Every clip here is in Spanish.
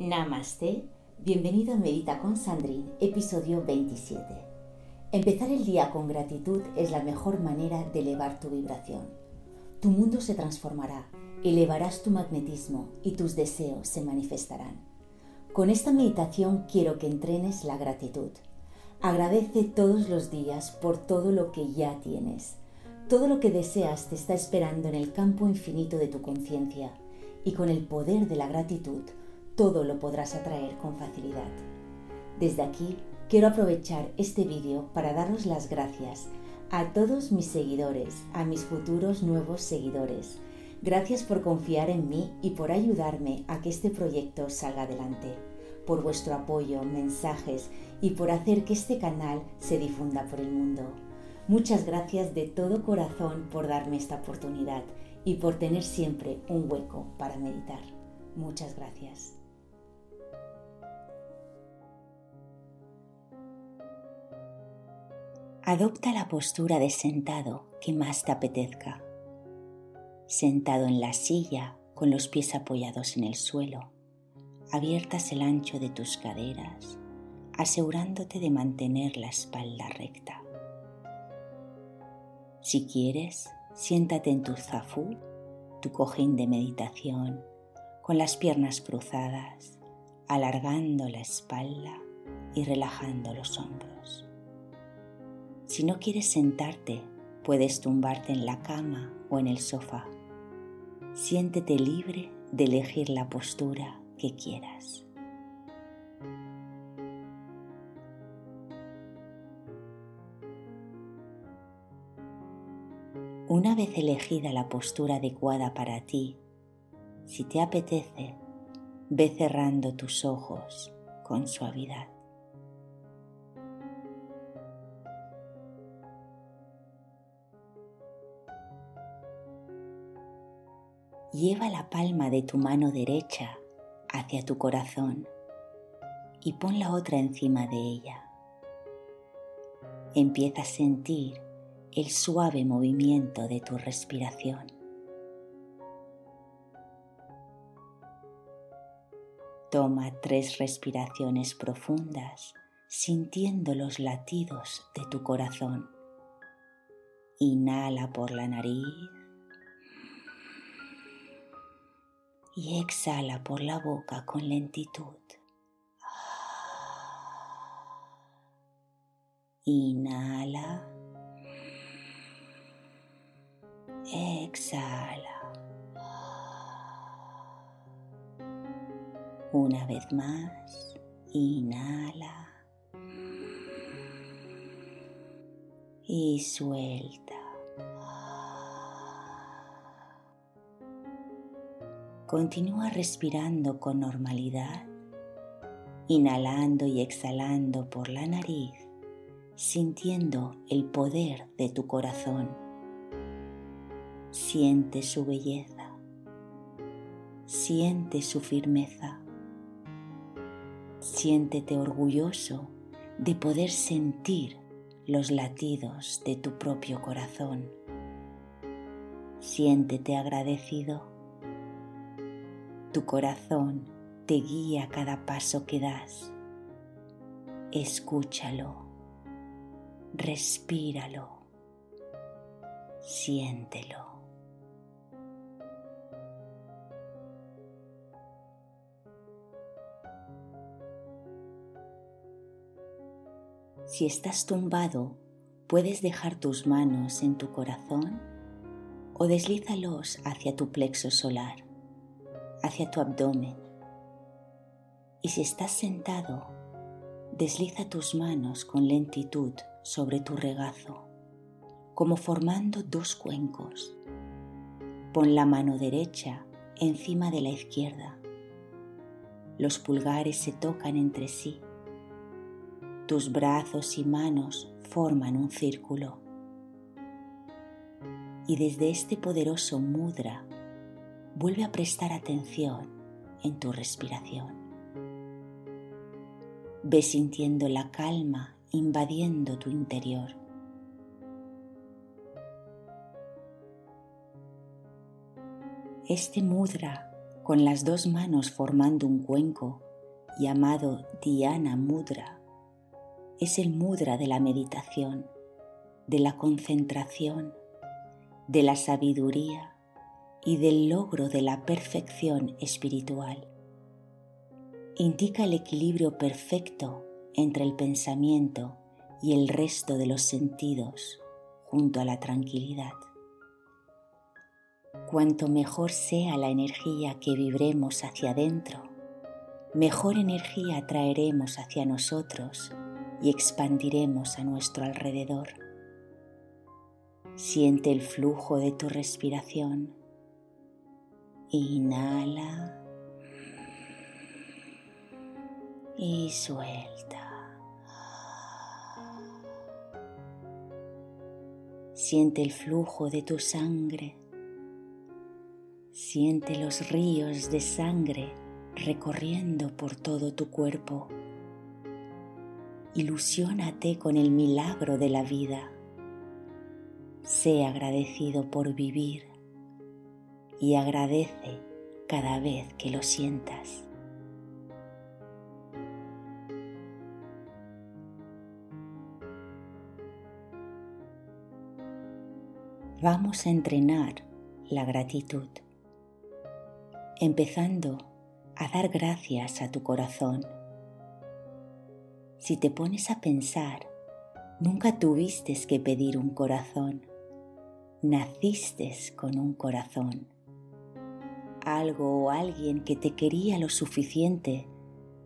Namaste, bienvenido a Medita con Sandrine, episodio 27. Empezar el día con gratitud es la mejor manera de elevar tu vibración. Tu mundo se transformará, elevarás tu magnetismo y tus deseos se manifestarán. Con esta meditación quiero que entrenes la gratitud. Agradece todos los días por todo lo que ya tienes. Todo lo que deseas te está esperando en el campo infinito de tu conciencia y con el poder de la gratitud todo lo podrás atraer con facilidad. Desde aquí quiero aprovechar este vídeo para daros las gracias a todos mis seguidores, a mis futuros nuevos seguidores. Gracias por confiar en mí y por ayudarme a que este proyecto salga adelante, por vuestro apoyo, mensajes y por hacer que este canal se difunda por el mundo. Muchas gracias de todo corazón por darme esta oportunidad y por tener siempre un hueco para meditar. Muchas gracias. Adopta la postura de sentado que más te apetezca. Sentado en la silla con los pies apoyados en el suelo, abiertas el ancho de tus caderas, asegurándote de mantener la espalda recta. Si quieres, siéntate en tu zafú, tu cojín de meditación, con las piernas cruzadas, alargando la espalda y relajando los hombros. Si no quieres sentarte, puedes tumbarte en la cama o en el sofá. Siéntete libre de elegir la postura que quieras. Una vez elegida la postura adecuada para ti, si te apetece, ve cerrando tus ojos con suavidad. Lleva la palma de tu mano derecha hacia tu corazón y pon la otra encima de ella. Empieza a sentir el suave movimiento de tu respiración. Toma tres respiraciones profundas sintiendo los latidos de tu corazón. Inhala por la nariz y exhala por la boca con lentitud. Inhala. Exhala. Una vez más, inhala. Y suelta. Continúa respirando con normalidad, inhalando y exhalando por la nariz, sintiendo el poder de tu corazón Siente su belleza, siente su firmeza, siéntete orgulloso de poder sentir los latidos de tu propio corazón. Siéntete agradecido. Tu corazón te guía cada paso que das. Escúchalo, respíralo, siéntelo. Si estás tumbado, puedes dejar tus manos en tu corazón o deslízalos hacia tu plexo solar, hacia tu abdomen. Y si estás sentado, desliza tus manos con lentitud sobre tu regazo, como formando dos cuencos. Pon la mano derecha encima de la izquierda. Los pulgares se tocan entre sí tus brazos y manos forman un círculo. Y desde este poderoso mudra vuelve a prestar atención en tu respiración. Ve sintiendo la calma invadiendo tu interior. Este mudra, con las dos manos formando un cuenco, llamado Dhyana Mudra, es el mudra de la meditación, de la concentración, de la sabiduría y del logro de la perfección espiritual. Indica el equilibrio perfecto entre el pensamiento y el resto de los sentidos junto a la tranquilidad. Cuanto mejor sea la energía que vibremos hacia adentro, mejor energía atraeremos hacia nosotros y expandiremos a nuestro alrededor. Siente el flujo de tu respiración. Inhala y suelta. Siente el flujo de tu sangre. Siente los ríos de sangre recorriendo por todo tu cuerpo. Ilusiónate con el milagro de la vida. Sé agradecido por vivir y agradece cada vez que lo sientas. vamos a entrenar la gratitud, empezando a dar gracias a tu corazón. Si te pones a pensar, nunca tuviste que pedir un corazón, naciste con un corazón. Algo o alguien que te quería lo suficiente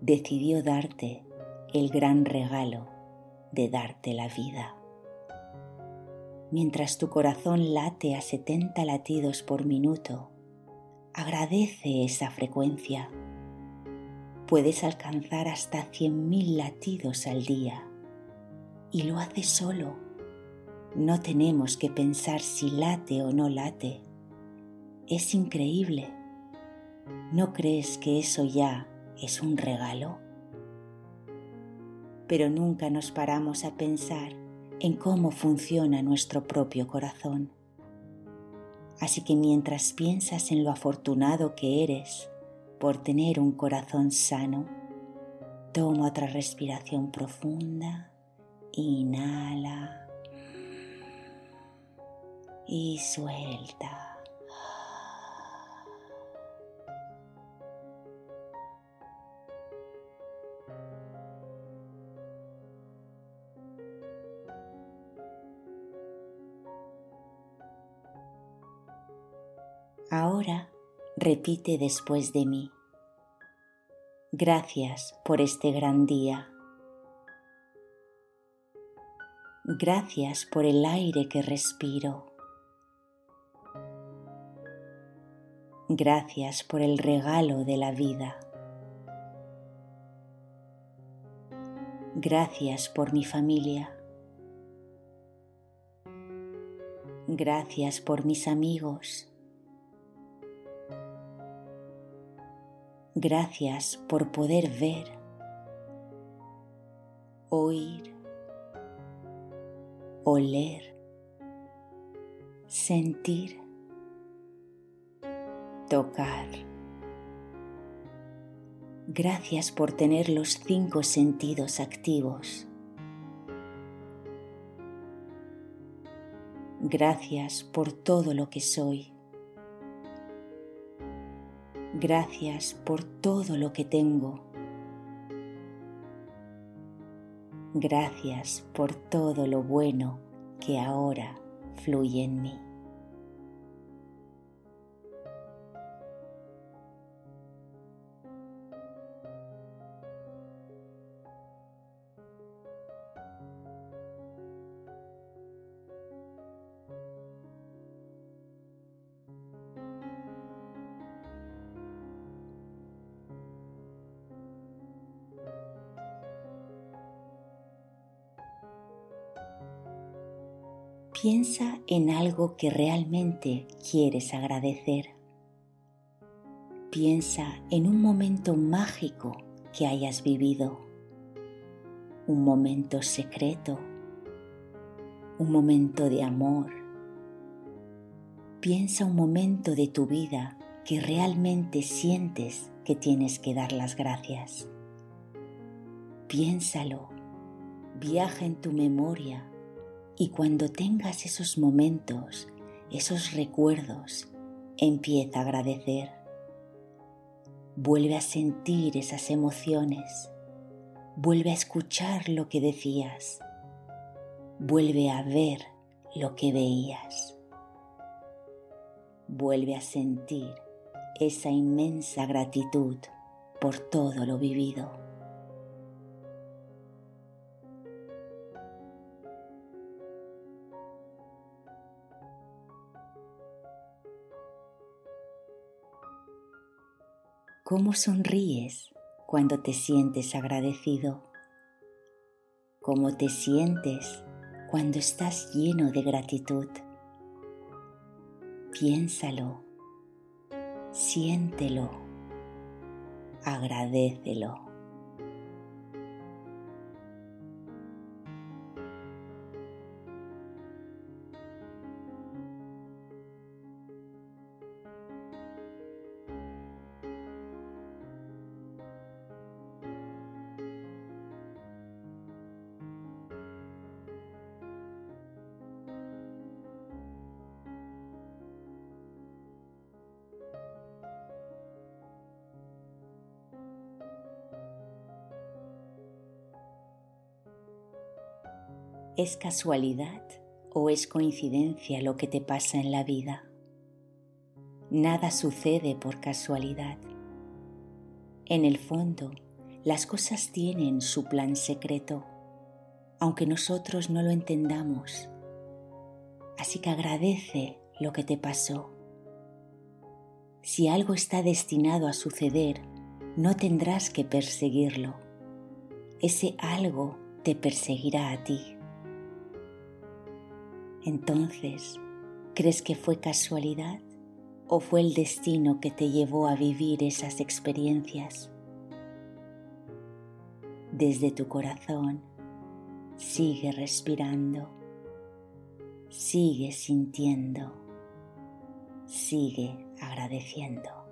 decidió darte el gran regalo de darte la vida mientras tu corazón late a 70 latidos por minuto. Agradece esa frecuencia. Puedes alcanzar hasta 100.000 latidos al día y lo haces solo. No tenemos que pensar si late o no late. Es increíble. ¿No crees que eso ya es un regalo? Pero nunca nos paramos a pensar en cómo funciona nuestro propio corazón. Así que mientras piensas en lo afortunado que eres por tener un corazón sano, toma otra respiración profunda, inhala y suelta. Ahora repite después de mí. Gracias por este gran día. Gracias por el aire que respiro. Gracias por el regalo de la vida. Gracias por mi familia. Gracias por mis amigos. Gracias por poder ver, oír, oler, sentir, tocar. Gracias por tener los cinco sentidos activos. Gracias por todo lo que soy. Gracias por todo lo que tengo. Gracias por todo lo bueno que ahora fluye en mí. Piensa en algo que realmente quieres agradecer. Piensa en un momento mágico que hayas vivido, un momento secreto, un momento de amor. Piensa un momento de tu vida que realmente sientes que tienes que dar las gracias. Piénsalo, viaja en tu memoria y cuando tengas esos momentos, esos recuerdos, empieza a agradecer. Vuelve a sentir esas emociones. Vuelve a escuchar lo que decías. Vuelve a ver lo que veías. Vuelve a sentir esa inmensa gratitud por todo lo vivido. ¿Cómo sonríes cuando te sientes agradecido? ¿Cómo te sientes cuando estás lleno de gratitud? Piénsalo, siéntelo, agradecelo. ¿Es casualidad o es coincidencia lo que te pasa en la vida? Nada sucede por casualidad. En el fondo, las cosas tienen su plan secreto, aunque nosotros no lo entendamos. Así que agradece lo que te pasó. Si algo está destinado a suceder, no tendrás que perseguirlo. Ese algo te perseguirá a ti. Entonces, ¿crees que fue casualidad o fue el destino que te llevó a vivir esas experiencias? Desde tu corazón, sigue respirando, sigue sintiendo, sigue agradeciendo.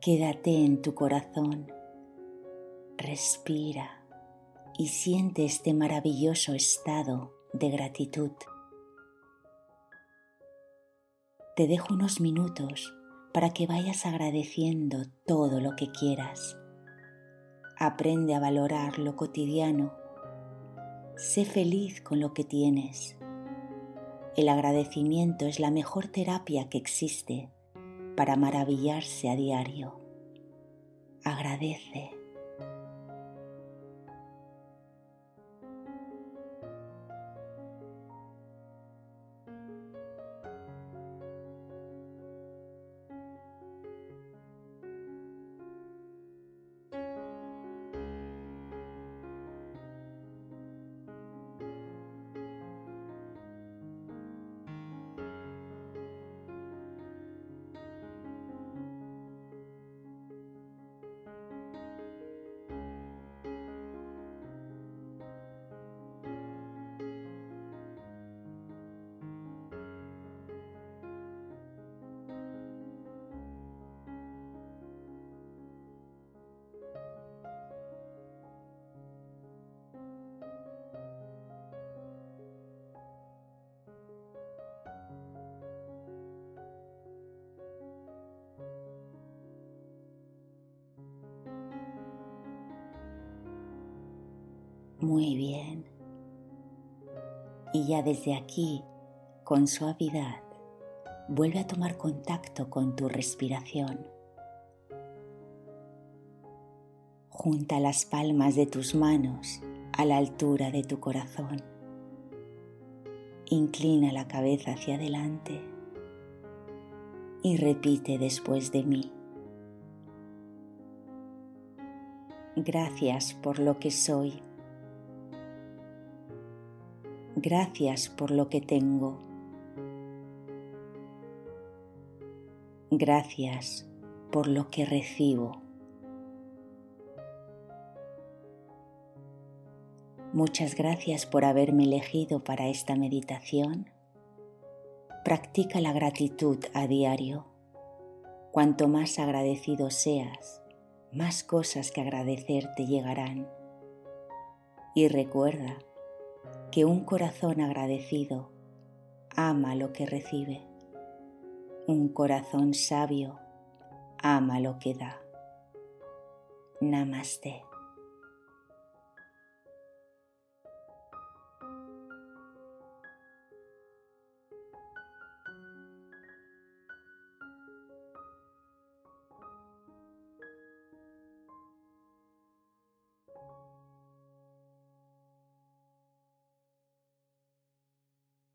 Quédate en tu corazón, respira y siente este maravilloso estado de gratitud. Te dejo unos minutos para que vayas agradeciendo todo lo que quieras. Aprende a valorar lo cotidiano. Sé feliz con lo que tienes. El agradecimiento es la mejor terapia que existe para maravillarse a diario. Agradece. Muy bien. Y ya desde aquí, con suavidad, vuelve a tomar contacto con tu respiración. Junta las palmas de tus manos a la altura de tu corazón. Inclina la cabeza hacia adelante y repite después de mí. Gracias por lo que soy Gracias por lo que tengo. Gracias por lo que recibo. Muchas gracias por haberme elegido para esta meditación. Practica la gratitud a diario. Cuanto más agradecido seas, más cosas que agradecer te llegarán. Y recuerda que un corazón agradecido ama lo que recibe. Un corazón sabio ama lo que da. Namaste.